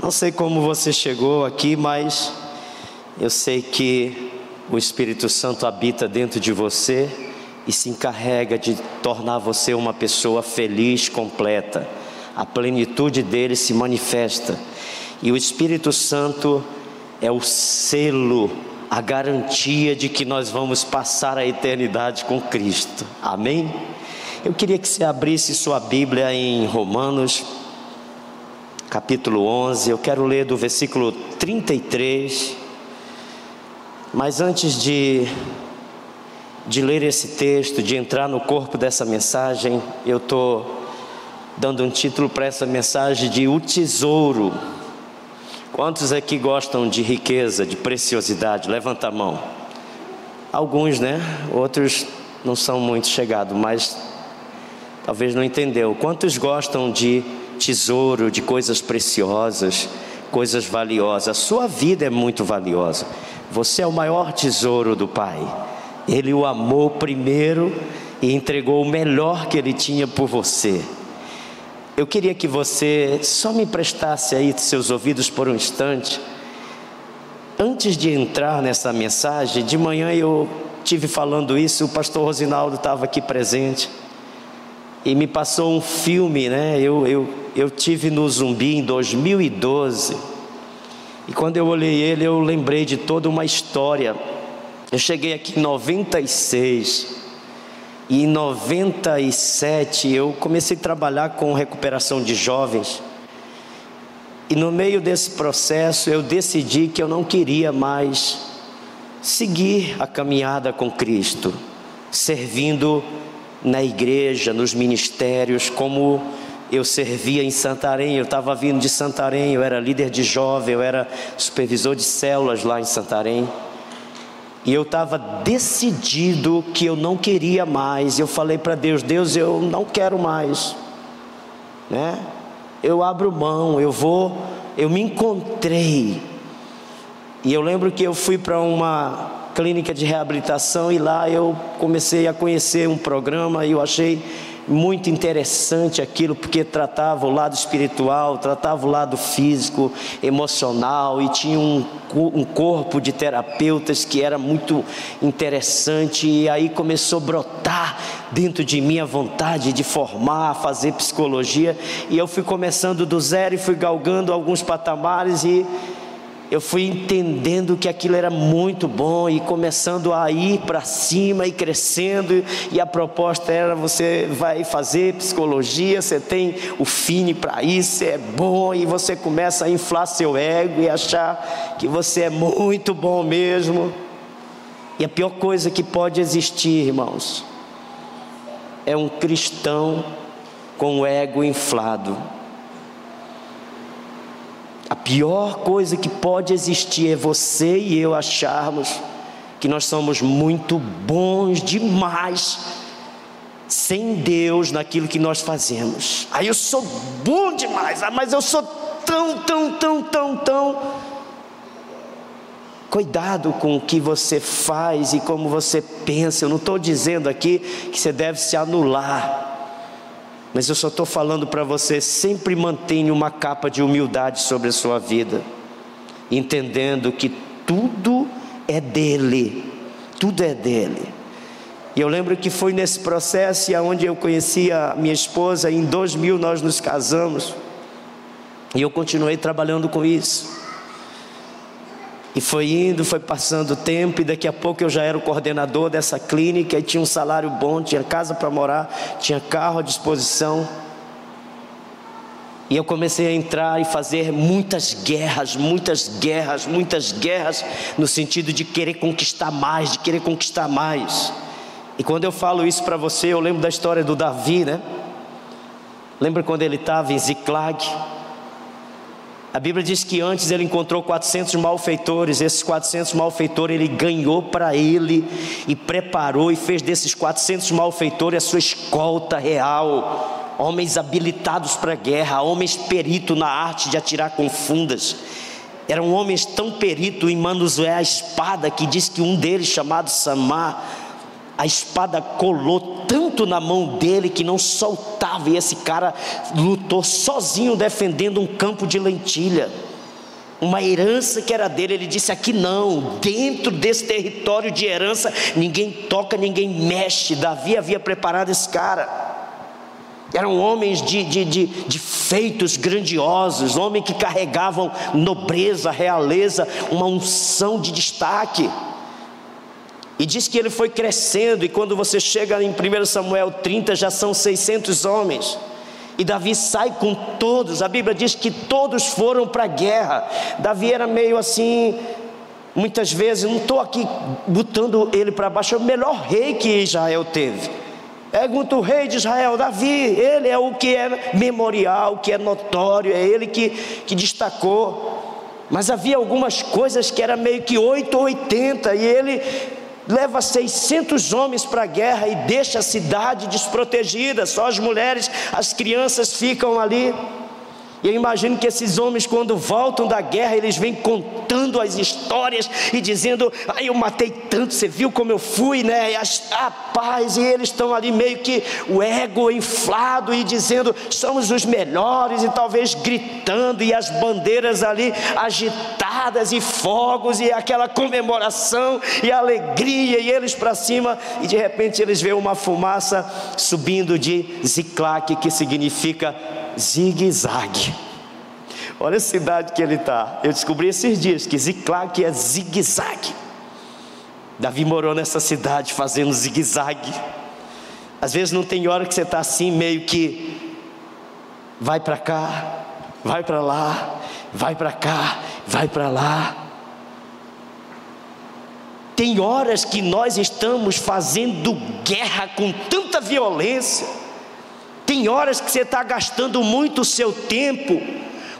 Não sei como você chegou aqui, mas eu sei que o Espírito Santo habita dentro de você e se encarrega de tornar você uma pessoa feliz, completa. A plenitude dele se manifesta. E o Espírito Santo é o selo, a garantia de que nós vamos passar a eternidade com Cristo. Amém? Eu queria que você abrisse sua Bíblia em Romanos capítulo 11, eu quero ler do versículo 33. Mas antes de, de ler esse texto, de entrar no corpo dessa mensagem, eu estou dando um título para essa mensagem de O Tesouro. Quantos aqui gostam de riqueza, de preciosidade? Levanta a mão. Alguns, né? Outros não são muito chegados, mas talvez não entendeu. Quantos gostam de tesouro, de coisas preciosas, coisas valiosas. A sua vida é muito valiosa. Você é o maior tesouro do Pai. Ele o amou primeiro e entregou o melhor que ele tinha por você. Eu queria que você só me emprestasse aí seus ouvidos por um instante. Antes de entrar nessa mensagem, de manhã eu tive falando isso, o pastor Rosinaldo estava aqui presente e me passou um filme, né? Eu, eu, eu tive no Zumbi em 2012 e quando eu olhei ele, eu lembrei de toda uma história. Eu cheguei aqui em 96 e em 97 eu comecei a trabalhar com recuperação de jovens. E no meio desse processo eu decidi que eu não queria mais seguir a caminhada com Cristo, servindo na igreja, nos ministérios, como eu servia em Santarém, eu estava vindo de Santarém, eu era líder de jovem, eu era supervisor de células lá em Santarém. E eu estava decidido que eu não queria mais. Eu falei para Deus: Deus, eu não quero mais. Né? Eu abro mão, eu vou, eu me encontrei. E eu lembro que eu fui para uma clínica de reabilitação e lá eu comecei a conhecer um programa e eu achei muito interessante aquilo, porque tratava o lado espiritual, tratava o lado físico, emocional, e tinha um, um corpo de terapeutas que era muito interessante, e aí começou a brotar dentro de mim a vontade de formar, fazer psicologia, e eu fui começando do zero e fui galgando alguns patamares e eu fui entendendo que aquilo era muito bom e começando a ir para cima e crescendo. E a proposta era: você vai fazer psicologia, você tem o fine para isso, é bom, e você começa a inflar seu ego e achar que você é muito bom mesmo. E a pior coisa que pode existir, irmãos, é um cristão com o ego inflado a pior coisa que pode existir é você e eu acharmos que nós somos muito bons demais sem Deus naquilo que nós fazemos. Aí eu sou bom demais, ah, mas eu sou tão, tão, tão, tão, tão. Cuidado com o que você faz e como você pensa. Eu não estou dizendo aqui que você deve se anular. Mas eu só estou falando para você: sempre mantenha uma capa de humildade sobre a sua vida, entendendo que tudo é dele, tudo é dele. E eu lembro que foi nesse processo onde eu conheci a minha esposa, em 2000 nós nos casamos, e eu continuei trabalhando com isso. E foi indo, foi passando o tempo, e daqui a pouco eu já era o coordenador dessa clínica, e tinha um salário bom, tinha casa para morar, tinha carro à disposição. E eu comecei a entrar e fazer muitas guerras, muitas guerras, muitas guerras, no sentido de querer conquistar mais, de querer conquistar mais. E quando eu falo isso para você, eu lembro da história do Davi, né? Lembra quando ele estava em Ziclag? A Bíblia diz que antes ele encontrou 400 malfeitores, esses 400 malfeitores ele ganhou para ele e preparou e fez desses 400 malfeitores a sua escolta real. Homens habilitados para a guerra, homens peritos na arte de atirar com fundas. Eram homens tão peritos em manusear a espada que diz que um deles, chamado Samar, a espada colou tanto na mão dele que não soltava, e esse cara lutou sozinho defendendo um campo de lentilha. uma herança que era dele. Ele disse: aqui não, dentro desse território de herança, ninguém toca, ninguém mexe. Davi havia preparado esse cara. Eram homens de, de, de, de, feitos grandiosos, homens que carregavam nobreza, realeza, uma unção de destaque. E diz que ele foi crescendo, e quando você chega em 1 Samuel 30, já são 600 homens. E Davi sai com todos, a Bíblia diz que todos foram para a guerra. Davi era meio assim, muitas vezes, não estou aqui botando ele para baixo, é o melhor rei que Israel teve. Pergunta o rei de Israel, Davi, ele é o que é memorial, o que é notório, é ele que, que destacou. Mas havia algumas coisas que era meio que 8 ou 80, e ele leva 600 homens para a guerra e deixa a cidade desprotegida, só as mulheres, as crianças ficam ali. E eu imagino que esses homens, quando voltam da guerra, eles vêm contando as histórias e dizendo: Ah, eu matei tanto, você viu como eu fui, né? As, a paz, e eles estão ali meio que o ego inflado e dizendo: somos os melhores, e talvez gritando, e as bandeiras ali agitadas, e fogos, e aquela comemoração, e alegria, e eles para cima, e de repente eles veem uma fumaça subindo de Ziclac, que significa zigue-zague. Olha a cidade que ele está. Eu descobri esses dias que Ziclac é zigue-zague. Davi morou nessa cidade fazendo zigue-zague. Às vezes não tem hora que você está assim, meio que vai para cá, vai para lá, vai para cá, vai para lá. Tem horas que nós estamos fazendo guerra com tanta violência tem horas que você está gastando muito seu tempo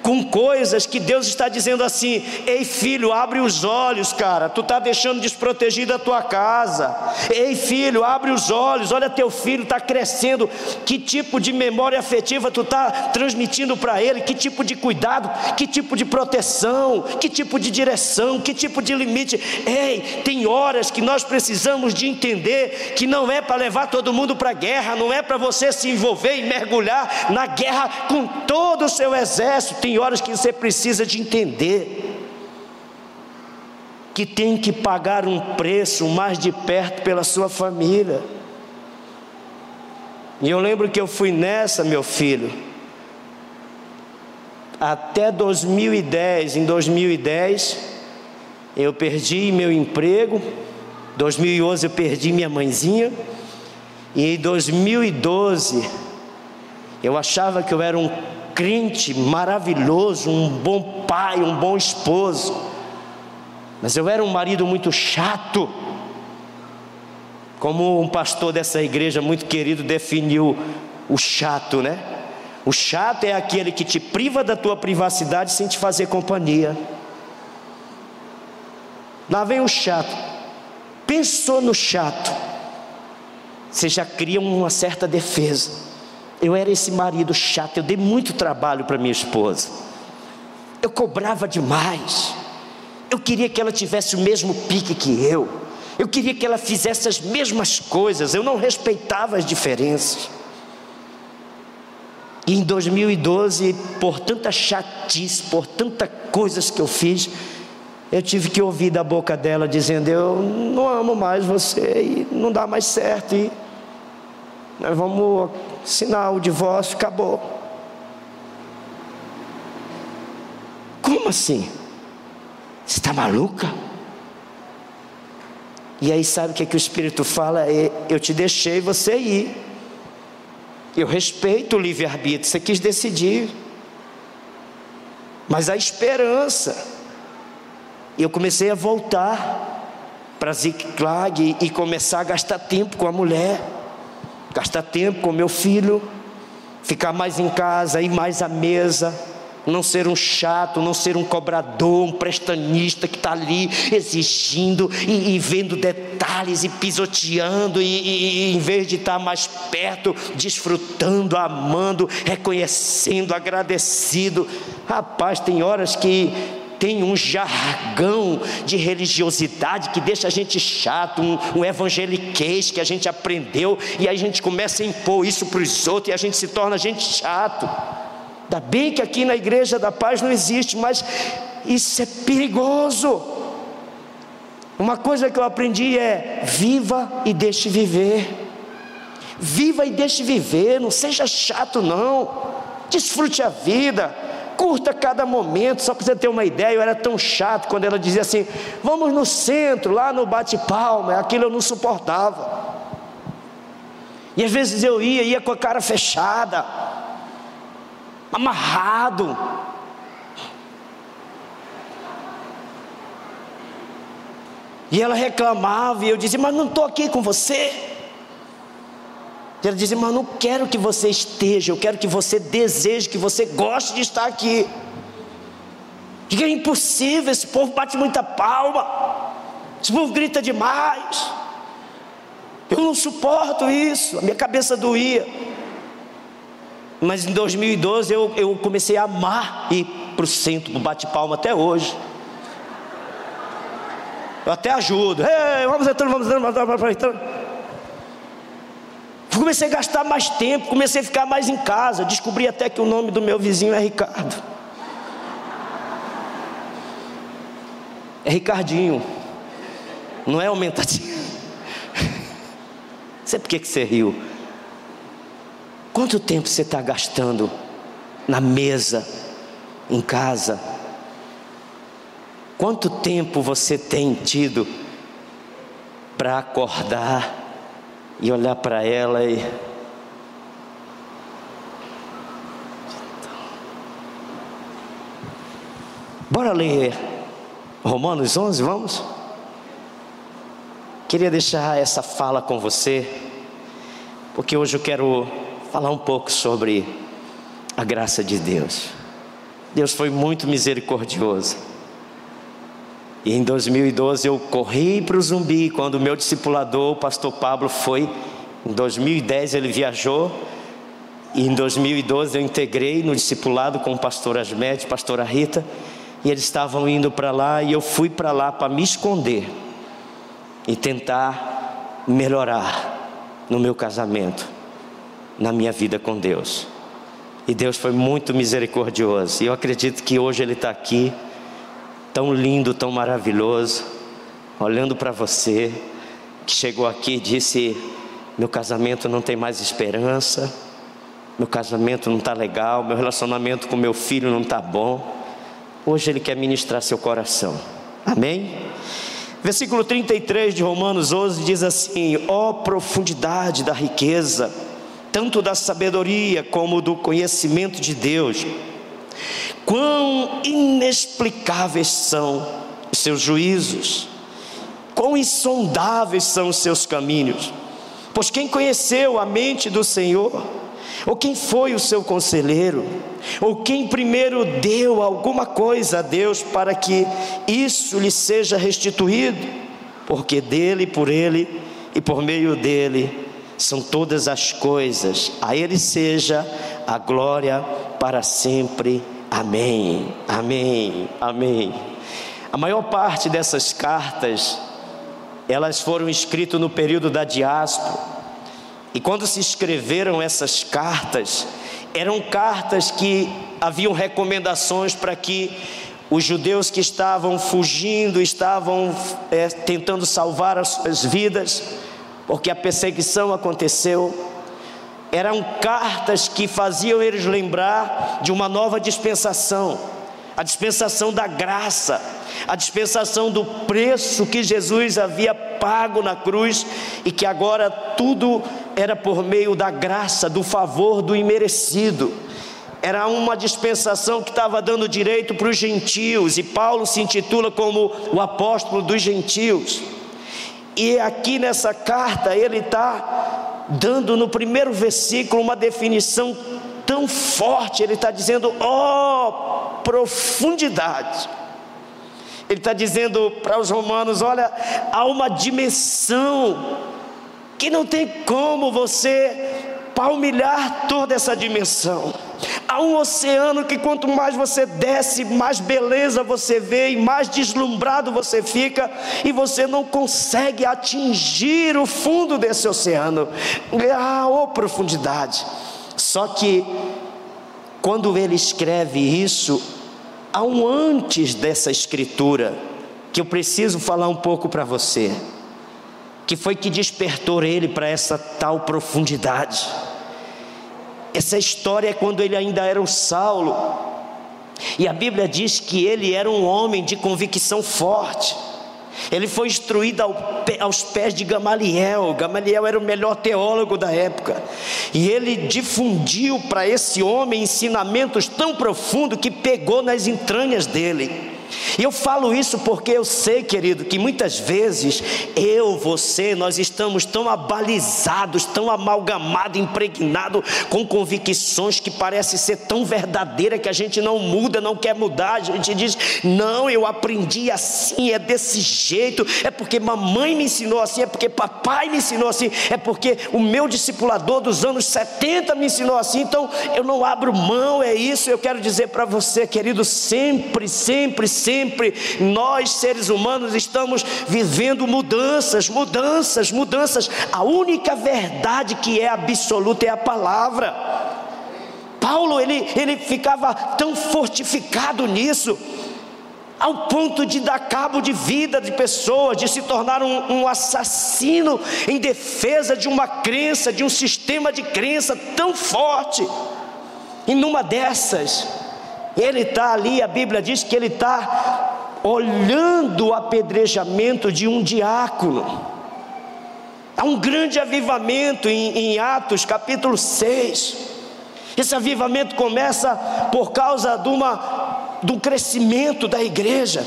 com coisas que Deus está dizendo assim: ei filho, abre os olhos, cara, tu está deixando desprotegida a tua casa. Ei filho, abre os olhos, olha teu filho está crescendo. Que tipo de memória afetiva tu está transmitindo para ele? Que tipo de cuidado? Que tipo de proteção? Que tipo de direção? Que tipo de limite? Ei, tem horas que nós precisamos de entender que não é para levar todo mundo para a guerra, não é para você se envolver e mergulhar na guerra com todo o seu exército. Tem horas que você precisa de entender que tem que pagar um preço mais de perto pela sua família. E eu lembro que eu fui nessa, meu filho, até 2010. Em 2010, eu perdi meu emprego. 2011 eu perdi minha mãezinha. E em 2012 eu achava que eu era um crente maravilhoso, um bom pai, um bom esposo. Mas eu era um marido muito chato. Como um pastor dessa igreja muito querido definiu o chato, né? O chato é aquele que te priva da tua privacidade sem te fazer companhia. Lá vem o chato. Pensou no chato. Você já cria uma certa defesa. Eu era esse marido chato, eu dei muito trabalho para minha esposa. Eu cobrava demais. Eu queria que ela tivesse o mesmo pique que eu. Eu queria que ela fizesse as mesmas coisas. Eu não respeitava as diferenças. E em 2012, por tanta chatice, por tantas coisas que eu fiz, eu tive que ouvir da boca dela dizendo: Eu não amo mais você e não dá mais certo. E nós vamos assinar o divórcio, acabou. Como assim? Você está maluca? E aí sabe o que, é que o Espírito fala? É, eu te deixei você ir. Eu respeito o livre-arbítrio, você quis decidir. Mas a esperança. Eu comecei a voltar para Ziklag e começar a gastar tempo com a mulher gastar tempo com meu filho, ficar mais em casa, ir mais à mesa, não ser um chato, não ser um cobrador, um prestanista que está ali exigindo e, e, vendo detalhes e pisoteando, e, e, e em vez de estar tá mais perto, desfrutando, amando, reconhecendo, agradecido. Rapaz, tem horas que tem um jargão de religiosidade que deixa a gente chato, um, um evangeliquez que a gente aprendeu e aí a gente começa a impor isso para os outros e a gente se torna gente chato. Ainda bem que aqui na igreja da paz não existe, mas Isso é perigoso. Uma coisa que eu aprendi é: viva e deixe viver. Viva e deixe viver, não seja chato, não. Desfrute a vida, curta cada momento. Só para você ter uma ideia, eu era tão chato quando ela dizia assim: vamos no centro, lá no bate-palma. Aquilo eu não suportava. E às vezes eu ia, ia com a cara fechada, amarrado. E ela reclamava, e eu dizia: Mas não estou aqui com você. Ela dizia: Mas não quero que você esteja, eu quero que você deseje, que você goste de estar aqui. Diga: É impossível, esse povo bate muita palma, esse povo grita demais. Eu não suporto isso, a minha cabeça doía. Mas em 2012 eu, eu comecei a amar ir para o centro, para o bate-palma até hoje. Eu até ajudo. Ei, vamos entrando, vamos entrando, vamos entrando. Comecei a gastar mais tempo, comecei a ficar mais em casa. Descobri até que o nome do meu vizinho é Ricardo. É Ricardinho. Não é aumentativo. Sei por que você riu. Quanto tempo você está gastando na mesa, em casa? Quanto tempo você tem tido para acordar e olhar para ela e. Bora ler Romanos 11, vamos? Queria deixar essa fala com você, porque hoje eu quero falar um pouco sobre a graça de Deus. Deus foi muito misericordioso. E em 2012 eu corri para o Zumbi quando o meu discipulador, o pastor Pablo, foi. Em 2010 ele viajou. E em 2012 eu integrei no discipulado com o pastor Asmed, pastora Rita. E eles estavam indo para lá e eu fui para lá para me esconder e tentar melhorar no meu casamento, na minha vida com Deus. E Deus foi muito misericordioso. E eu acredito que hoje Ele está aqui, tão lindo, tão maravilhoso, olhando para você, que chegou aqui e disse: Meu casamento não tem mais esperança, meu casamento não está legal, meu relacionamento com meu filho não está bom. Hoje Ele quer ministrar seu coração. Amém? Versículo 33 de Romanos 11 diz assim: Ó oh, profundidade da riqueza, tanto da sabedoria como do conhecimento de Deus, quão inexplicáveis são os seus juízos, quão insondáveis são os seus caminhos. Pois quem conheceu a mente do Senhor? Ou quem foi o seu conselheiro? Ou quem primeiro deu alguma coisa a Deus para que isso lhe seja restituído? Porque dele, por ele e por meio dele são todas as coisas. A ele seja a glória para sempre. Amém. Amém. Amém. A maior parte dessas cartas elas foram escritas no período da diáspora e quando se escreveram essas cartas, eram cartas que haviam recomendações para que os judeus que estavam fugindo, estavam é, tentando salvar as suas vidas, porque a perseguição aconteceu. Eram cartas que faziam eles lembrar de uma nova dispensação, a dispensação da graça, a dispensação do preço que Jesus havia pago na cruz e que agora tudo era por meio da graça, do favor, do imerecido. Era uma dispensação que estava dando direito para os gentios, e Paulo se intitula como o apóstolo dos gentios. E aqui nessa carta ele está dando no primeiro versículo uma definição tão forte, ele está dizendo: ó oh, profundidade. Ele está dizendo para os romanos: olha, há uma dimensão que não tem como você palmilhar toda essa dimensão. Um oceano que quanto mais você desce, mais beleza você vê e mais deslumbrado você fica, e você não consegue atingir o fundo desse oceano. Ah, oh profundidade! Só que quando ele escreve isso, há um antes dessa escritura que eu preciso falar um pouco para você, que foi que despertou ele para essa tal profundidade. Essa história é quando ele ainda era o Saulo, e a Bíblia diz que ele era um homem de convicção forte. Ele foi instruído aos pés de Gamaliel. Gamaliel era o melhor teólogo da época. E ele difundiu para esse homem ensinamentos tão profundos que pegou nas entranhas dele. E eu falo isso porque eu sei, querido, que muitas vezes eu, você, nós estamos tão abalizados, tão amalgamados, impregnados com convicções que parecem ser tão verdadeiras que a gente não muda, não quer mudar. A gente diz: não, eu aprendi assim, é desse jeito, é porque mamãe me ensinou assim, é porque papai me ensinou assim, é porque o meu discipulador dos anos 70 me ensinou assim, então eu não abro mão, é isso. Eu quero dizer para você, querido, sempre, sempre, sempre nós seres humanos estamos vivendo mudanças, mudanças, mudanças. A única verdade que é absoluta é a palavra. Paulo ele, ele ficava tão fortificado nisso, ao ponto de dar cabo de vida de pessoas, de se tornar um, um, assassino em defesa de uma crença, de um sistema de crença tão forte. E numa dessas, ele está ali, a Bíblia diz que ele está olhando o apedrejamento de um diácono. Há um grande avivamento em, em Atos capítulo 6. Esse avivamento começa por causa de uma, do crescimento da igreja.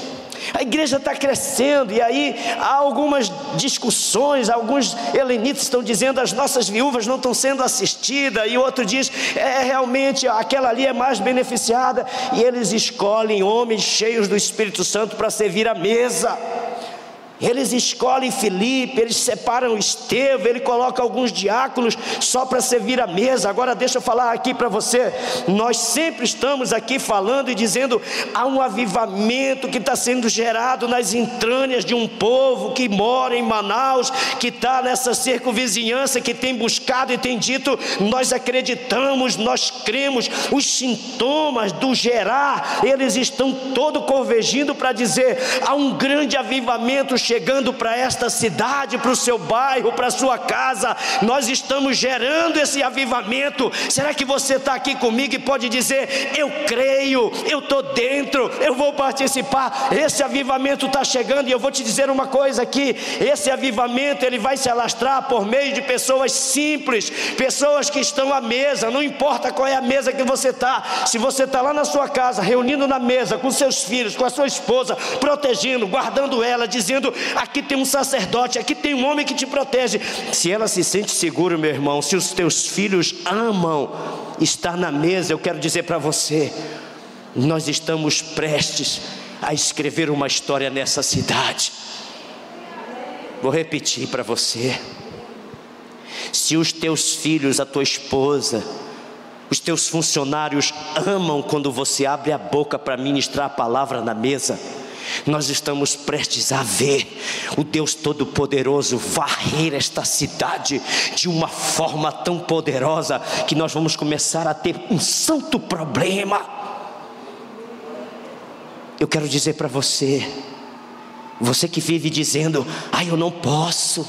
A igreja está crescendo, e aí há algumas discussões, alguns helenitas estão dizendo as nossas viúvas não estão sendo assistidas, e outro diz, é realmente aquela ali é mais beneficiada, e eles escolhem homens cheios do Espírito Santo para servir a mesa. Eles escolhem Filipe, eles separam Estevão, ele coloca alguns diáconos só para servir a mesa. Agora deixa eu falar aqui para você. Nós sempre estamos aqui falando e dizendo há um avivamento que está sendo gerado nas entranhas de um povo que mora em Manaus, que está nessa circunvizinhança, que tem buscado e tem dito: nós acreditamos, nós cremos. Os sintomas do gerar, eles estão todo convergindo para dizer há um grande avivamento chegando para esta cidade, para o seu bairro, para a sua casa, nós estamos gerando esse avivamento. Será que você está aqui comigo e pode dizer: Eu creio, eu estou dentro, eu vou participar? Esse avivamento está chegando e eu vou te dizer uma coisa aqui: esse avivamento ele vai se alastrar por meio de pessoas simples, pessoas que estão à mesa, não importa qual é a mesa que você está, se você está lá na sua casa, reunindo na mesa com seus filhos, com a sua esposa, protegendo, guardando ela, dizendo: aqui tem um sacerdote, aqui tem um homem que te protege. Se ela se sente segura, meu irmão, se os teus filhos amam estar na mesa, eu quero dizer para você, nós estamos prestes a escrever uma história nessa cidade. Vou repetir para você. Se os teus filhos, a tua esposa, os teus funcionários amam quando você abre a boca para ministrar a palavra na mesa, nós estamos prestes a ver o Deus Todo-Poderoso varrer esta cidade de uma forma tão poderosa que nós vamos começar a ter um santo problema. Eu quero dizer para você, você que vive dizendo, ai eu não posso,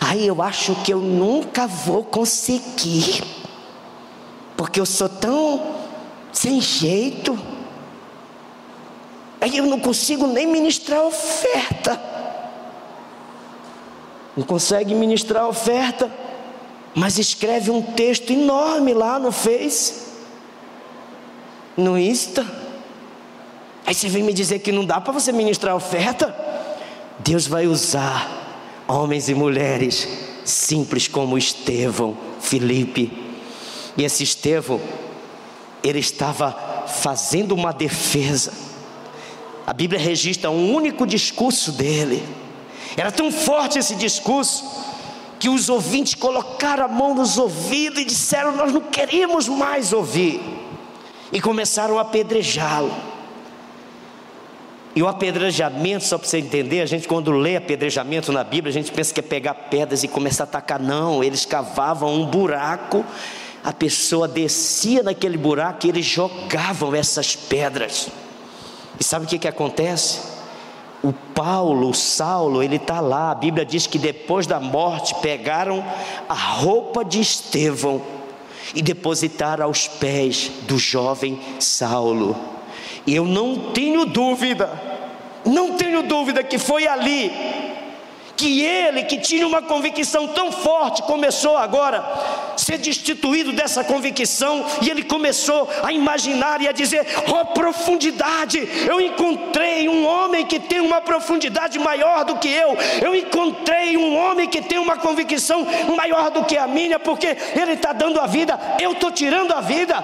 ai eu acho que eu nunca vou conseguir, porque eu sou tão sem jeito. Aí eu não consigo nem ministrar oferta. Não consegue ministrar oferta, mas escreve um texto enorme lá no Face, no Insta. Aí você vem me dizer que não dá para você ministrar oferta? Deus vai usar homens e mulheres simples como Estevão, Felipe. E esse Estevão, ele estava fazendo uma defesa a Bíblia registra um único discurso dele. Era tão forte esse discurso que os ouvintes colocaram a mão nos ouvidos e disseram: Nós não queremos mais ouvir. E começaram a apedrejá-lo. E o apedrejamento, só para você entender, a gente quando lê apedrejamento na Bíblia, a gente pensa que é pegar pedras e começar a atacar. Não, eles cavavam um buraco, a pessoa descia naquele buraco e eles jogavam essas pedras. E sabe o que, que acontece? O Paulo, o Saulo, ele está lá. A Bíblia diz que depois da morte pegaram a roupa de Estevão e depositaram aos pés do jovem Saulo. E eu não tenho dúvida, não tenho dúvida que foi ali que ele, que tinha uma convicção tão forte, começou agora ser destituído dessa convicção, e ele começou a imaginar e a dizer: Oh, profundidade! Eu encontrei um homem que tem uma profundidade maior do que eu, eu encontrei um homem que tem uma convicção maior do que a minha, porque ele está dando a vida, eu estou tirando a vida.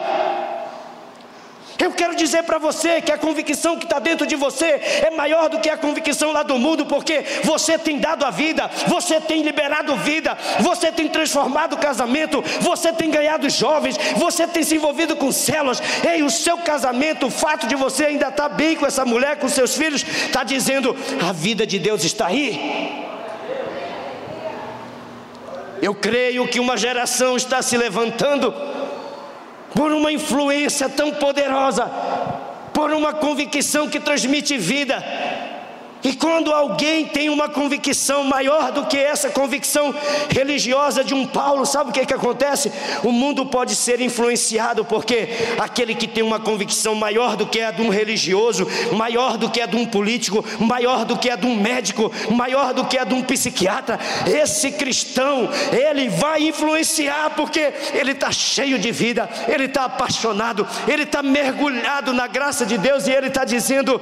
Eu quero dizer para você que a convicção que está dentro de você é maior do que a convicção lá do mundo, porque você tem dado a vida, você tem liberado vida, você tem transformado o casamento, você tem ganhado jovens, você tem se envolvido com células. Ei, o seu casamento, o fato de você ainda estar tá bem com essa mulher, com seus filhos, está dizendo: a vida de Deus está aí. Eu creio que uma geração está se levantando por uma influência tão poderosa, por uma convicção que transmite vida, e quando alguém tem uma convicção maior do que essa convicção religiosa de um Paulo, sabe o que, que acontece? O mundo pode ser influenciado, porque aquele que tem uma convicção maior do que a de um religioso, maior do que a de um político, maior do que a de um médico, maior do que a de um psiquiatra, esse cristão, ele vai influenciar, porque ele está cheio de vida, ele está apaixonado, ele está mergulhado na graça de Deus e ele está dizendo: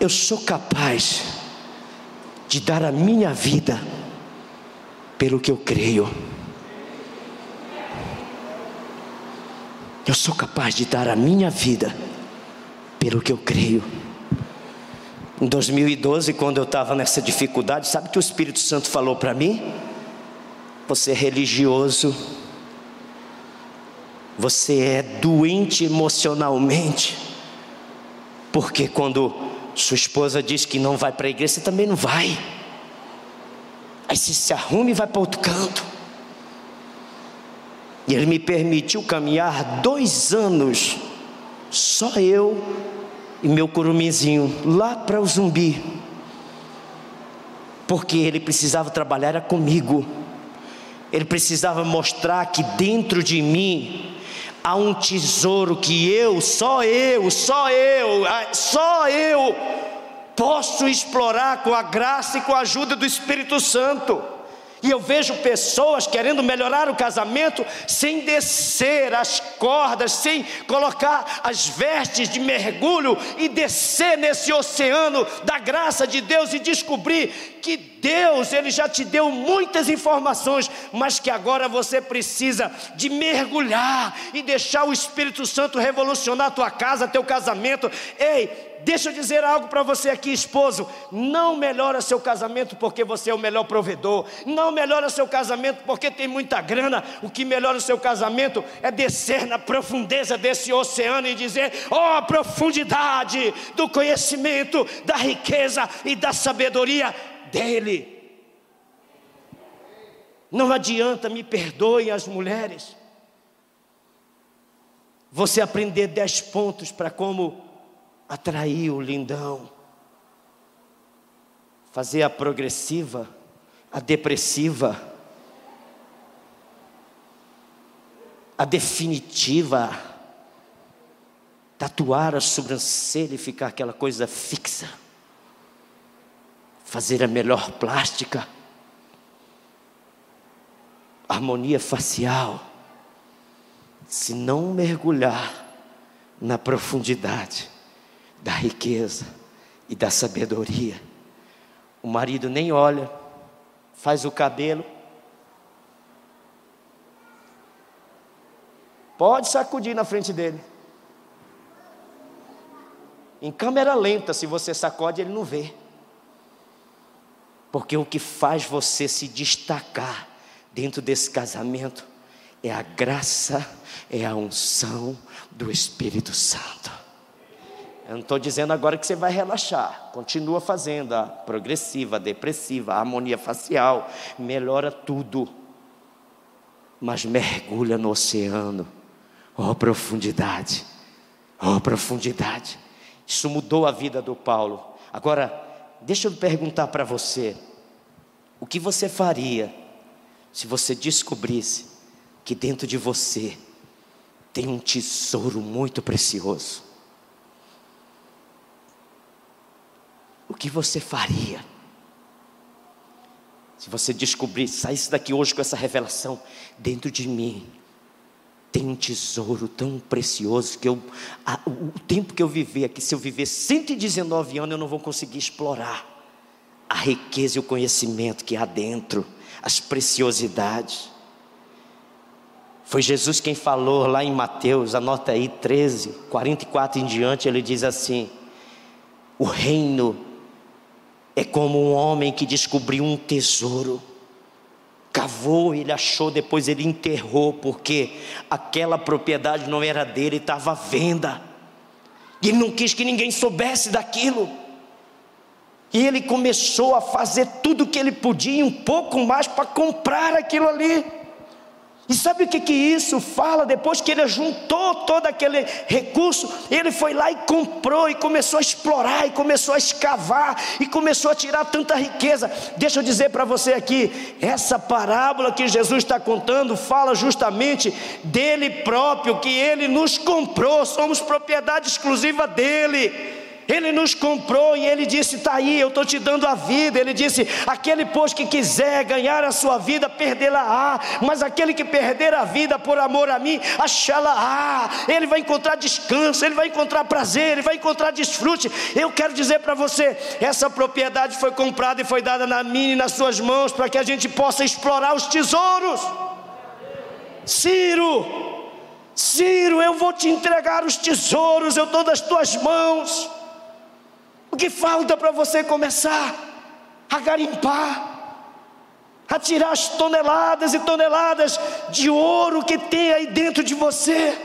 eu sou capaz de dar a minha vida pelo que eu creio. Eu sou capaz de dar a minha vida pelo que eu creio. Em 2012, quando eu estava nessa dificuldade, sabe que o Espírito Santo falou para mim? Você é religioso, você é doente emocionalmente, porque quando sua esposa diz que não vai para a igreja, você também não vai. Aí você se arruma e vai para outro canto. E ele me permitiu caminhar dois anos, só eu e meu curumizinho, lá para o zumbi. Porque ele precisava trabalhar comigo. Ele precisava mostrar que dentro de mim há um tesouro que eu, só eu, só eu, ah, só eu posso explorar com a graça e com a ajuda do Espírito Santo. E eu vejo pessoas querendo melhorar o casamento sem descer as cordas, sem colocar as vestes de mergulho e descer nesse oceano da graça de Deus e descobrir que Deus, ele já te deu muitas informações, mas que agora você precisa de mergulhar e deixar o Espírito Santo revolucionar a tua casa, teu casamento. Ei, Deixa eu dizer algo para você aqui, esposo. Não melhora seu casamento porque você é o melhor provedor. Não melhora seu casamento porque tem muita grana. O que melhora o seu casamento é descer na profundeza desse oceano e dizer: ó, oh, profundidade do conhecimento, da riqueza e da sabedoria dele. Não adianta, me perdoem as mulheres, você aprender dez pontos para como atrair o lindão, fazer a progressiva, a depressiva, a definitiva, tatuar a sobrancelha e ficar aquela coisa fixa, fazer a melhor plástica, harmonia facial, se não mergulhar na profundidade, da riqueza e da sabedoria. O marido nem olha, faz o cabelo. Pode sacudir na frente dele. Em câmera lenta, se você sacode, ele não vê. Porque o que faz você se destacar dentro desse casamento é a graça, é a unção do Espírito Santo. Eu não estou dizendo agora que você vai relaxar. Continua fazendo a progressiva, a depressiva, a harmonia facial. Melhora tudo. Mas mergulha no oceano. Oh, profundidade. Oh, profundidade. Isso mudou a vida do Paulo. Agora, deixa eu perguntar para você: o que você faria se você descobrisse que dentro de você tem um tesouro muito precioso? O que você faria? Se você descobrisse, saísse daqui hoje com essa revelação, dentro de mim tem um tesouro tão precioso que eu, a, o tempo que eu viver aqui, se eu viver 119 anos, eu não vou conseguir explorar a riqueza e o conhecimento que há dentro, as preciosidades. Foi Jesus quem falou lá em Mateus, anota aí 13, 44 em diante, ele diz assim: O reino é como um homem que descobriu um tesouro cavou, ele achou, depois ele enterrou, porque aquela propriedade não era dele, estava à venda. E ele não quis que ninguém soubesse daquilo. E ele começou a fazer tudo o que ele podia, um pouco mais, para comprar aquilo ali. E sabe o que, que isso fala? Depois que ele juntou todo aquele recurso, ele foi lá e comprou, e começou a explorar, e começou a escavar, e começou a tirar tanta riqueza. Deixa eu dizer para você aqui: essa parábola que Jesus está contando fala justamente dele próprio, que ele nos comprou, somos propriedade exclusiva dele. Ele nos comprou e Ele disse: Está aí, eu estou te dando a vida. Ele disse: Aquele, pois, que quiser ganhar a sua vida, perdê-la-á. Mas aquele que perder a vida por amor a mim, achá-la-á. Ele vai encontrar descanso, ele vai encontrar prazer, ele vai encontrar desfrute. Eu quero dizer para você: essa propriedade foi comprada e foi dada na minha e nas suas mãos para que a gente possa explorar os tesouros. Ciro, Ciro, eu vou te entregar os tesouros, eu estou nas tuas mãos. O que falta para você começar a garimpar? A tirar as toneladas e toneladas de ouro que tem aí dentro de você.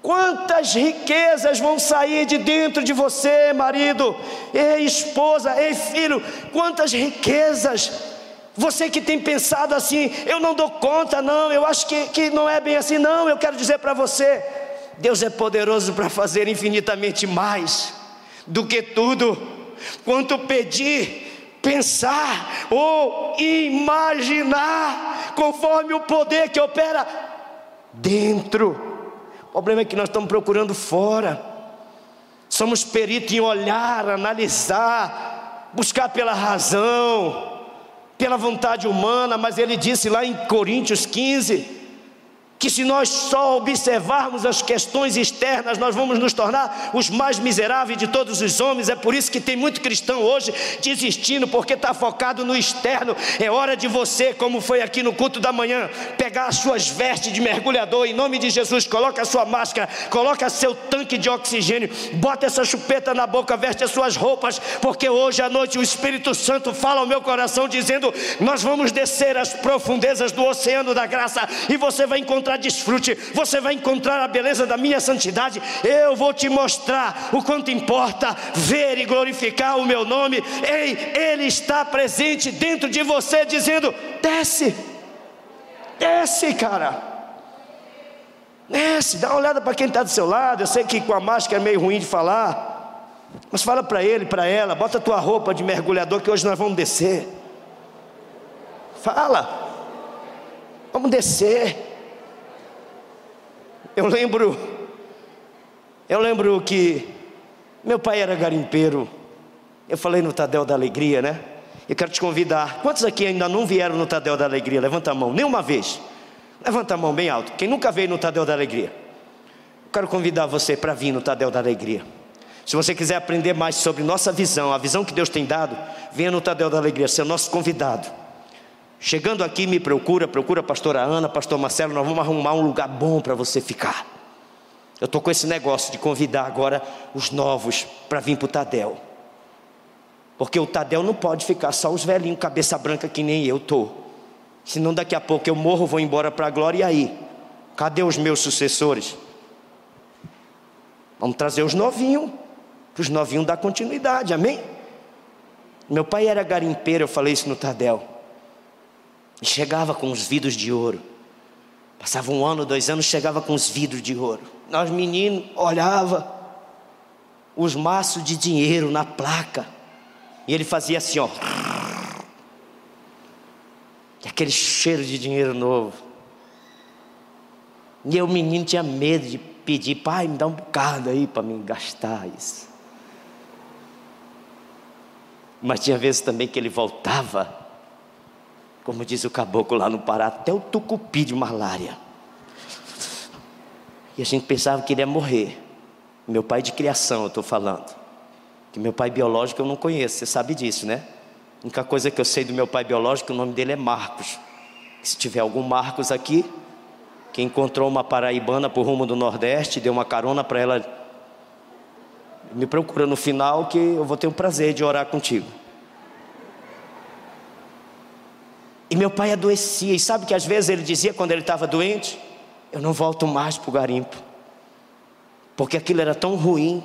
Quantas riquezas vão sair de dentro de você, marido, ei esposa, ei filho, quantas riquezas. Você que tem pensado assim, eu não dou conta, não, eu acho que, que não é bem assim, não, eu quero dizer para você: Deus é poderoso para fazer infinitamente mais do que tudo, quanto pedir, pensar ou imaginar, conforme o poder que opera dentro. O problema é que nós estamos procurando fora. Somos peritos em olhar, analisar, buscar pela razão, pela vontade humana, mas ele disse lá em Coríntios 15: que se nós só observarmos as questões externas, nós vamos nos tornar os mais miseráveis de todos os homens. É por isso que tem muito cristão hoje desistindo, porque está focado no externo. É hora de você, como foi aqui no culto da manhã, pegar as suas vestes de mergulhador, em nome de Jesus, coloca a sua máscara, coloca seu tanque de oxigênio, bota essa chupeta na boca, veste as suas roupas, porque hoje à noite o Espírito Santo fala ao meu coração, dizendo: Nós vamos descer as profundezas do oceano da graça, e você vai encontrar encontrar desfrute, você vai encontrar a beleza da minha santidade. Eu vou te mostrar o quanto importa ver e glorificar o meu nome. Ei, Ele está presente dentro de você, dizendo: desce, desce, cara. Desce, dá uma olhada para quem está do seu lado. Eu sei que com a máscara é meio ruim de falar. Mas fala para ele, para ela, bota a tua roupa de mergulhador que hoje nós vamos descer. Fala. Vamos descer. Eu lembro, eu lembro que meu pai era garimpeiro. Eu falei no Tadel da Alegria, né? Eu quero te convidar. Quantos aqui ainda não vieram no Tadel da Alegria? Levanta a mão, nenhuma vez. Levanta a mão bem alto. Quem nunca veio no Tadel da Alegria? Eu quero convidar você para vir no Tadel da Alegria. Se você quiser aprender mais sobre nossa visão, a visão que Deus tem dado, venha no Tadel da Alegria, ser nosso convidado. Chegando aqui, me procura, procura a pastora Ana, pastor Marcelo, nós vamos arrumar um lugar bom para você ficar. Eu estou com esse negócio de convidar agora os novos para vir para o Tadel. Porque o Tadel não pode ficar só os velhinhos, cabeça branca que nem eu estou. Senão daqui a pouco eu morro, vou embora para a glória e aí? Cadê os meus sucessores? Vamos trazer os novinhos, para os novinhos dar continuidade, amém? Meu pai era garimpeiro, eu falei isso no Tadel. E chegava com os vidros de ouro. Passava um ano, dois anos, chegava com os vidros de ouro. Nós meninos olhava os maços de dinheiro na placa. E ele fazia assim, ó. E aquele cheiro de dinheiro novo. E o menino tinha medo de pedir, pai, me dá um bocado aí para me gastar isso. Mas tinha vezes também que ele voltava, como diz o caboclo lá no Pará, até o tucupi de malária. E a gente pensava que ele ia morrer. Meu pai de criação, eu estou falando. Que meu pai biológico eu não conheço, você sabe disso, né? A única coisa que eu sei do meu pai biológico, o nome dele é Marcos. Se tiver algum Marcos aqui, que encontrou uma paraibana por rumo do Nordeste, deu uma carona para ela, me procura no final que eu vou ter o prazer de orar contigo. E meu pai adoecia, e sabe que às vezes ele dizia quando ele estava doente: Eu não volto mais para o garimpo, porque aquilo era tão ruim,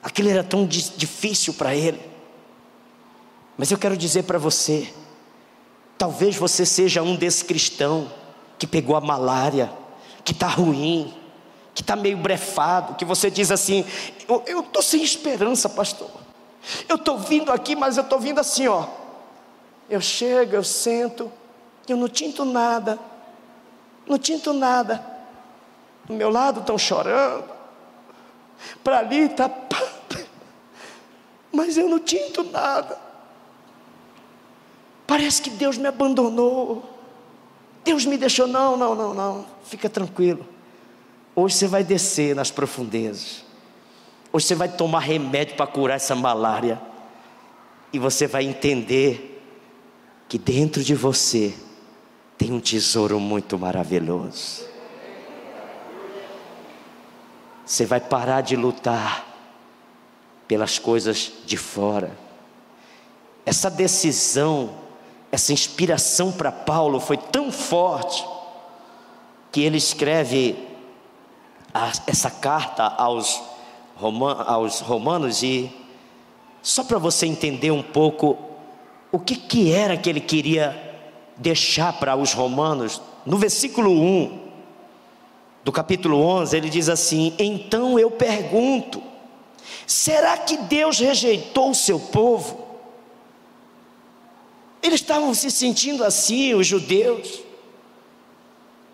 aquilo era tão difícil para ele. Mas eu quero dizer para você, talvez você seja um desse cristão que pegou a malária, que está ruim, que está meio brefado, que você diz assim: Eu estou sem esperança, pastor. Eu estou vindo aqui, mas eu estou vindo assim, ó. Eu chego, eu sento, eu não tinto nada, não tinto nada. Do meu lado estão chorando, para ali está. Mas eu não tinto nada. Parece que Deus me abandonou. Deus me deixou. Não, não, não, não. Fica tranquilo. Hoje você vai descer nas profundezas. Hoje você vai tomar remédio para curar essa malária. E você vai entender que dentro de você tem um tesouro muito maravilhoso. Você vai parar de lutar pelas coisas de fora. Essa decisão, essa inspiração para Paulo foi tão forte que ele escreve essa carta aos romanos e só para você entender um pouco o que, que era que ele queria deixar para os romanos, no versículo 1 do capítulo 11, ele diz assim: Então eu pergunto, será que Deus rejeitou o seu povo? Eles estavam se sentindo assim, os judeus.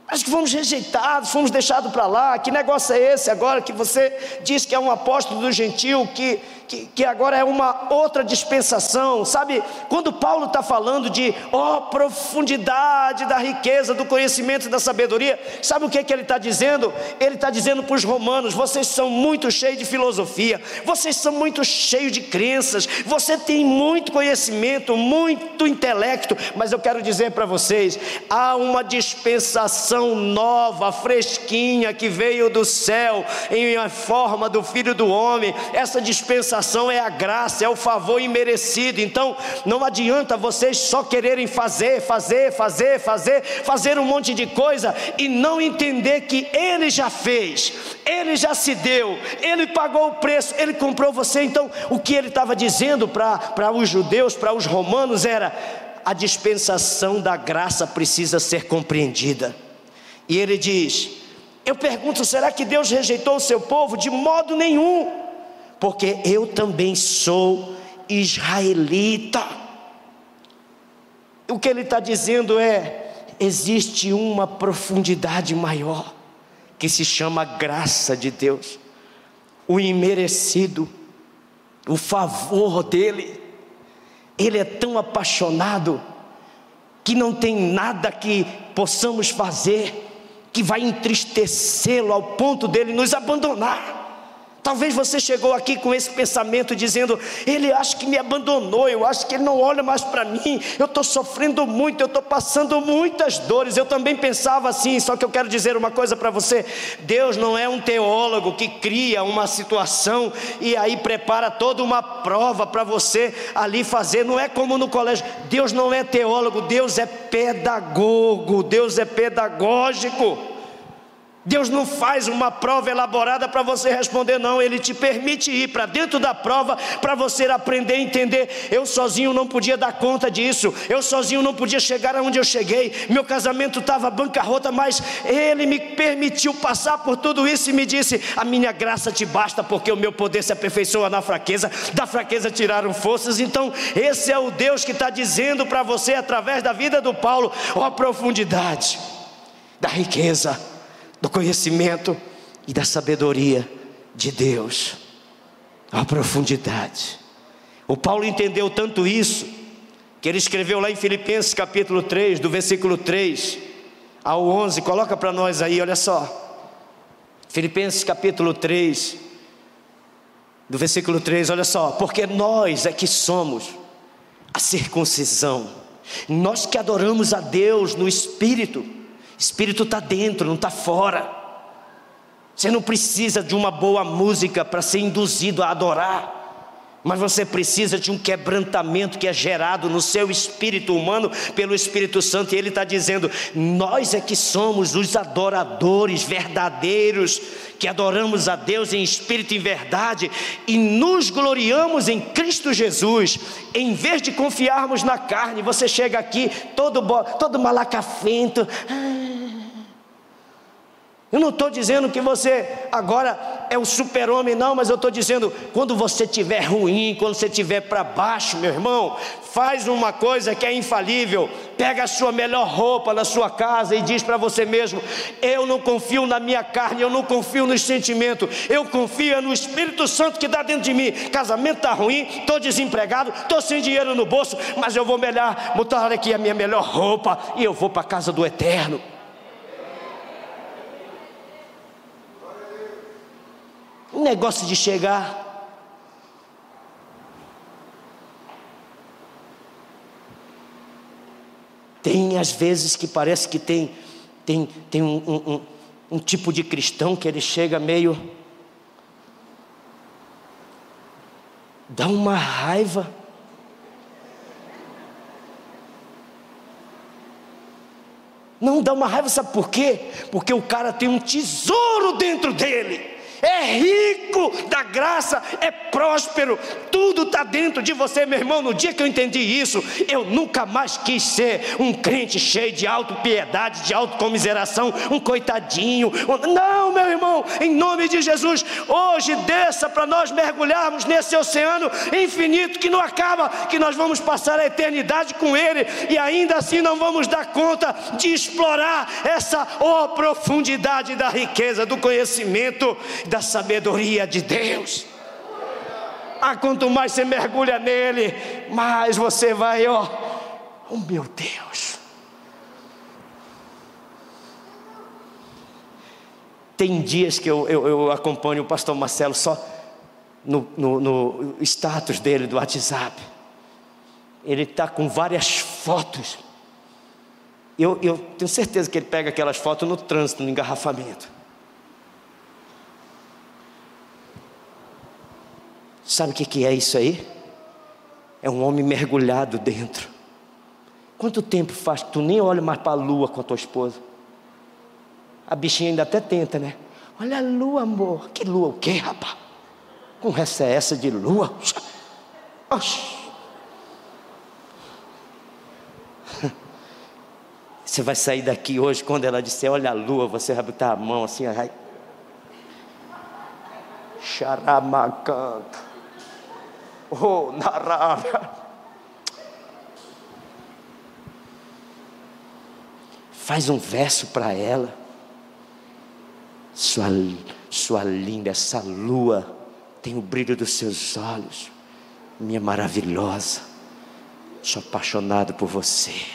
Acho que fomos rejeitados, fomos deixados para lá. Que negócio é esse agora que você diz que é um apóstolo do gentil, que que, que agora é uma outra dispensação, sabe? Quando Paulo está falando de, oh, profundidade da riqueza, do conhecimento e da sabedoria, sabe o que, que ele está dizendo? Ele está dizendo para os romanos: vocês são muito cheios de filosofia, vocês são muito cheios de crenças, você tem muito conhecimento, muito intelecto, mas eu quero dizer para vocês: há uma dispensação nova, fresquinha, que veio do céu em forma do Filho do Homem, essa dispensação dispensação é a graça, é o favor imerecido. Então, não adianta vocês só quererem fazer, fazer, fazer, fazer, fazer um monte de coisa e não entender que Ele já fez, Ele já se deu, Ele pagou o preço, Ele comprou você. Então, o que Ele estava dizendo para os judeus, para os romanos, era: a dispensação da graça precisa ser compreendida. E Ele diz: eu pergunto, será que Deus rejeitou o seu povo? De modo nenhum porque eu também sou israelita. O que ele está dizendo é: existe uma profundidade maior, que se chama graça de Deus, o imerecido, o favor dEle. Ele é tão apaixonado, que não tem nada que possamos fazer que vai entristecê-lo ao ponto dele nos abandonar. Talvez você chegou aqui com esse pensamento dizendo: Ele acha que me abandonou, eu acho que ele não olha mais para mim, eu estou sofrendo muito, eu estou passando muitas dores. Eu também pensava assim, só que eu quero dizer uma coisa para você: Deus não é um teólogo que cria uma situação e aí prepara toda uma prova para você ali fazer, não é como no colégio. Deus não é teólogo, Deus é pedagogo, Deus é pedagógico. Deus não faz uma prova elaborada para você responder, não. Ele te permite ir para dentro da prova para você aprender a entender. Eu sozinho não podia dar conta disso. Eu sozinho não podia chegar aonde eu cheguei. Meu casamento estava bancarrota, mas Ele me permitiu passar por tudo isso e me disse: A minha graça te basta, porque o meu poder se aperfeiçoa na fraqueza. Da fraqueza tiraram forças. Então, esse é o Deus que está dizendo para você, através da vida do Paulo, ó, a profundidade da riqueza do conhecimento e da sabedoria de Deus, a profundidade. O Paulo entendeu tanto isso, que ele escreveu lá em Filipenses capítulo 3, do versículo 3 ao 11, coloca para nós aí, olha só. Filipenses capítulo 3, do versículo 3, olha só, porque nós é que somos a circuncisão, nós que adoramos a Deus no Espírito, Espírito está dentro, não está fora. Você não precisa de uma boa música para ser induzido a adorar, mas você precisa de um quebrantamento que é gerado no seu espírito humano pelo Espírito Santo, e Ele está dizendo: nós é que somos os adoradores verdadeiros, que adoramos a Deus em espírito e verdade, e nos gloriamos em Cristo Jesus, em vez de confiarmos na carne. Você chega aqui todo, todo malacafento. Ah, eu não estou dizendo que você agora é o super-homem, não, mas eu estou dizendo, quando você estiver ruim, quando você estiver para baixo, meu irmão, faz uma coisa que é infalível, pega a sua melhor roupa na sua casa e diz para você mesmo: Eu não confio na minha carne, eu não confio nos sentimentos, eu confio no Espírito Santo que dá dentro de mim. Casamento está ruim, estou desempregado, estou sem dinheiro no bolso, mas eu vou melhor botar aqui a minha melhor roupa e eu vou para a casa do Eterno. Um negócio de chegar. Tem às vezes que parece que tem, tem, tem um, um, um, um tipo de cristão que ele chega meio. dá uma raiva. Não dá uma raiva, sabe por quê? Porque o cara tem um tesouro dentro dele é rico da graça, é próspero, tudo está dentro de você, meu irmão. No dia que eu entendi isso, eu nunca mais quis ser um crente cheio de autopiedade, de autocomiseração, um coitadinho. Não, meu irmão, em nome de Jesus, hoje desça para nós mergulharmos nesse oceano infinito que não acaba, que nós vamos passar a eternidade com Ele e ainda assim não vamos dar conta de explorar essa oh, profundidade da riqueza, do conhecimento da sabedoria de Deus. Ah, quanto mais você mergulha nele, mais você vai, ó, oh meu Deus. Tem dias que eu, eu, eu acompanho o pastor Marcelo só no, no, no status dele do WhatsApp. Ele está com várias fotos. Eu, eu tenho certeza que ele pega aquelas fotos no trânsito, no engarrafamento. Sabe o que é isso aí? É um homem mergulhado dentro. Quanto tempo faz que tu nem olha mais para a lua com a tua esposa? A bichinha ainda até tenta, né? Olha a lua, amor. Que lua o quê, rapaz? Conversa é essa de lua? Oxi. Você vai sair daqui hoje, quando ela disser, olha a lua, você vai botar a mão assim, vai. Xaramacanta. Oh, narara. Faz um verso para ela. Sua, sua linda, essa lua tem o brilho dos seus olhos. Minha maravilhosa. Sou apaixonado por você.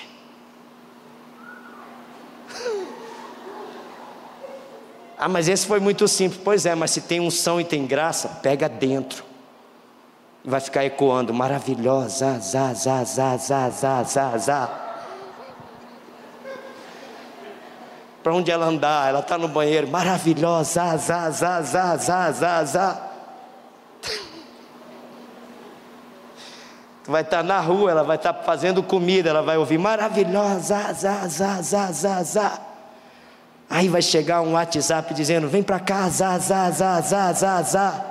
Ah, mas esse foi muito simples. Pois é, mas se tem unção e tem graça, pega dentro vai ficar ecoando, maravilhosa, za, za, za, za, za, za, za. Para onde ela andar, ela está no banheiro, maravilhosa, za, za, za, za, za, za. vai estar tá na rua, ela vai estar tá fazendo comida, ela vai ouvir maravilhosa, za, za, za, za, za. Aí vai chegar um WhatsApp dizendo: vem para cá, zá, zá, zá, zá, zá, zá.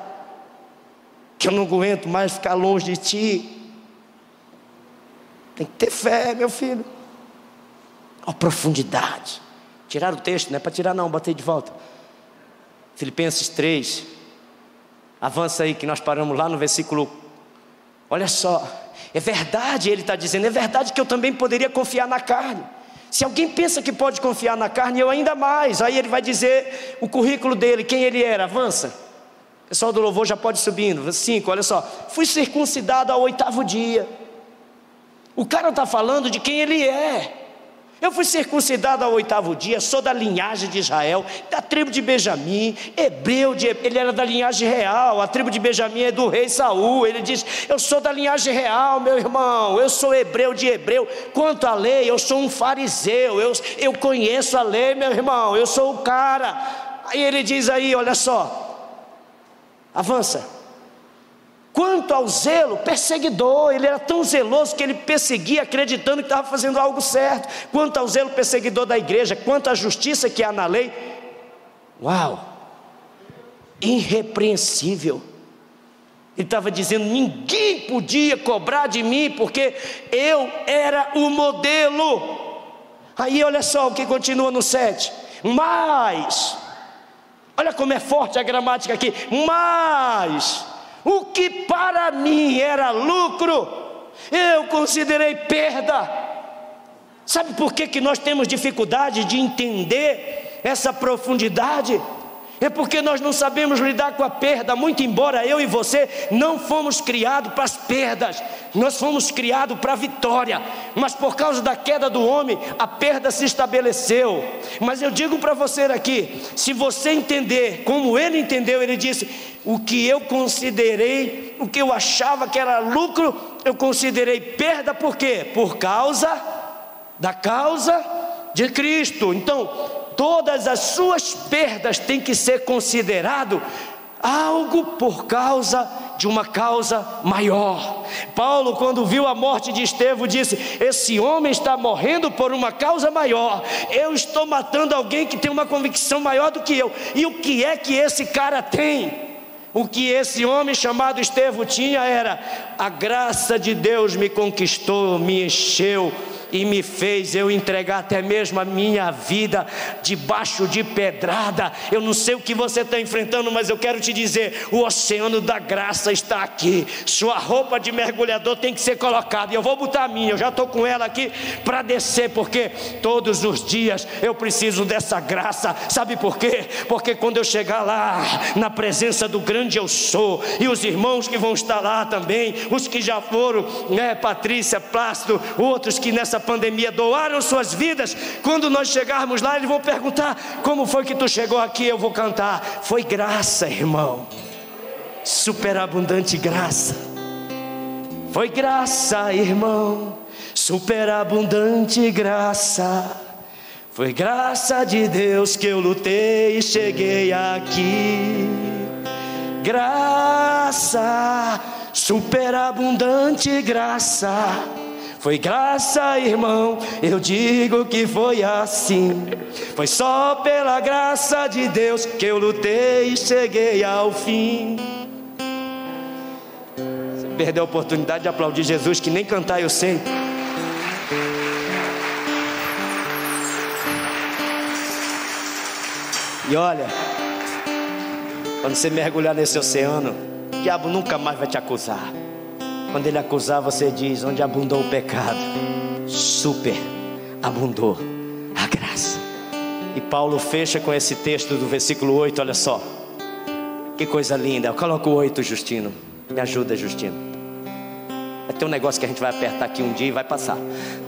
Que eu não aguento mais ficar longe de ti. Tem que ter fé, meu filho. A profundidade. Tirar o texto, não é para tirar, não, botei de volta. Filipenses 3. Avança aí que nós paramos lá no versículo. Olha só. É verdade, ele está dizendo, é verdade que eu também poderia confiar na carne. Se alguém pensa que pode confiar na carne, eu ainda mais. Aí ele vai dizer o currículo dele, quem ele era. Avança. Pessoal do louvor já pode subindo. Cinco, olha só. Fui circuncidado ao oitavo dia. O cara está falando de quem ele é. Eu fui circuncidado ao oitavo dia, sou da linhagem de Israel, da tribo de Benjamim, hebreu, de, ele era da linhagem real, a tribo de Benjamim é do rei Saul. Ele diz: Eu sou da linhagem real, meu irmão, eu sou hebreu de hebreu. Quanto à lei, eu sou um fariseu, eu, eu conheço a lei, meu irmão, eu sou o cara. Aí ele diz aí: Olha só, avança. Quanto ao zelo, perseguidor, ele era tão zeloso que ele perseguia acreditando que estava fazendo algo certo. Quanto ao zelo perseguidor da igreja, quanto à justiça que há na lei, uau, irrepreensível. Ele estava dizendo: ninguém podia cobrar de mim, porque eu era o modelo. Aí olha só o que continua no 7. Mas, olha como é forte a gramática aqui, mas o que para mim era lucro, eu considerei perda. Sabe por que, que nós temos dificuldade de entender essa profundidade? É porque nós não sabemos lidar com a perda, muito embora eu e você não fomos criados para as perdas, nós fomos criados para a vitória, mas por causa da queda do homem, a perda se estabeleceu. Mas eu digo para você aqui: se você entender como ele entendeu, ele disse: o que eu considerei, o que eu achava que era lucro, eu considerei perda, por quê? Por causa da causa de Cristo. Então, todas as suas perdas têm que ser considerado algo por causa de uma causa maior. Paulo, quando viu a morte de Estevão, disse: Esse homem está morrendo por uma causa maior. Eu estou matando alguém que tem uma convicção maior do que eu. E o que é que esse cara tem? O que esse homem chamado Estevão tinha era: a graça de Deus me conquistou, me encheu e me fez eu entregar até mesmo a minha vida debaixo de pedrada. Eu não sei o que você está enfrentando, mas eu quero te dizer: o oceano da graça está aqui. Sua roupa de mergulhador tem que ser colocada. E eu vou botar a minha, eu já estou com ela aqui para descer, porque todos os dias eu preciso dessa graça. Sabe por quê? Porque quando eu chegar lá, na presença do grande eu sou, e os irmãos que vão estar lá também, os que já foram, né, Patrícia, Plácido, outros que nessa pandemia doaram suas vidas, quando nós chegarmos lá, eles vão perguntar: como foi que tu chegou aqui? Eu vou cantar. Foi graça, irmão. Superabundante graça. Foi graça, irmão. Superabundante graça. Foi graça de Deus que eu lutei e cheguei aqui. Graça, superabundante graça foi graça, irmão, eu digo que foi assim. Foi só pela graça de Deus que eu lutei e cheguei ao fim. Você perdeu a oportunidade de aplaudir Jesus, que nem cantar eu sei. E olha, quando você mergulhar nesse oceano, o diabo nunca mais vai te acusar. Quando ele acusar, você diz: onde abundou o pecado, super abundou a graça. E Paulo fecha com esse texto do versículo 8, olha só. Que coisa linda. Coloca o 8, Justino. Me ajuda, Justino. Vai ter um negócio que a gente vai apertar aqui um dia e vai passar.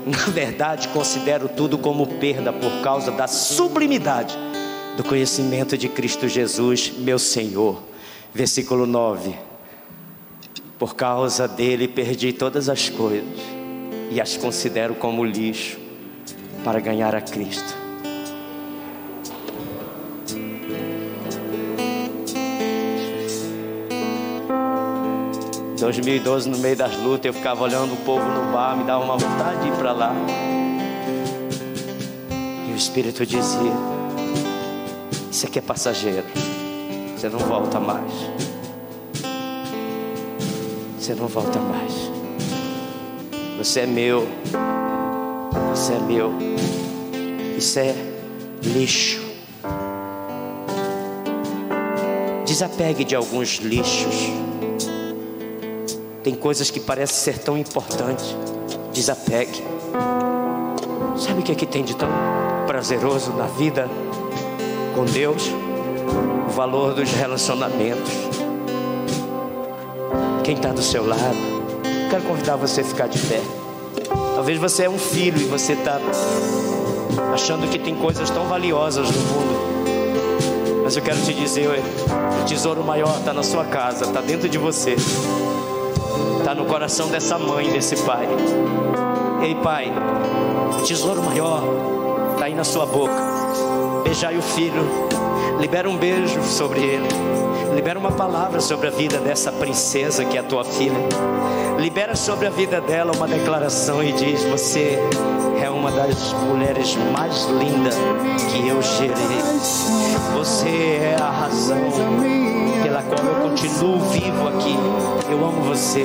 Na verdade, considero tudo como perda por causa da sublimidade do conhecimento de Cristo Jesus, meu Senhor. Versículo 9 por causa dele perdi todas as coisas e as considero como lixo para ganhar a Cristo. Em 2012, no meio das lutas, eu ficava olhando o povo no bar, me dava uma vontade de ir para lá. E o Espírito dizia: Isso aqui é passageiro. Você não volta mais. Você não volta mais. Você é meu. Você é meu. Isso é lixo. Desapegue de alguns lixos. Tem coisas que parecem ser tão importantes. Desapegue. Sabe o que, é que tem de tão prazeroso na vida com Deus? O valor dos relacionamentos. Quem está do seu lado, quero convidar você a ficar de pé. Talvez você é um filho e você está achando que tem coisas tão valiosas no mundo. Mas eu quero te dizer, o tesouro maior está na sua casa, está dentro de você, está no coração dessa mãe, desse pai. Ei, pai, o tesouro maior está aí na sua boca. Beijai o filho, libera um beijo sobre ele, libera uma palavra sobre a vida dessa princesa que é a tua filha. Libera sobre a vida dela uma declaração e diz: Você é uma das mulheres mais lindas que eu gerei. Você é a razão pela qual eu continuo vivo aqui. Eu amo você.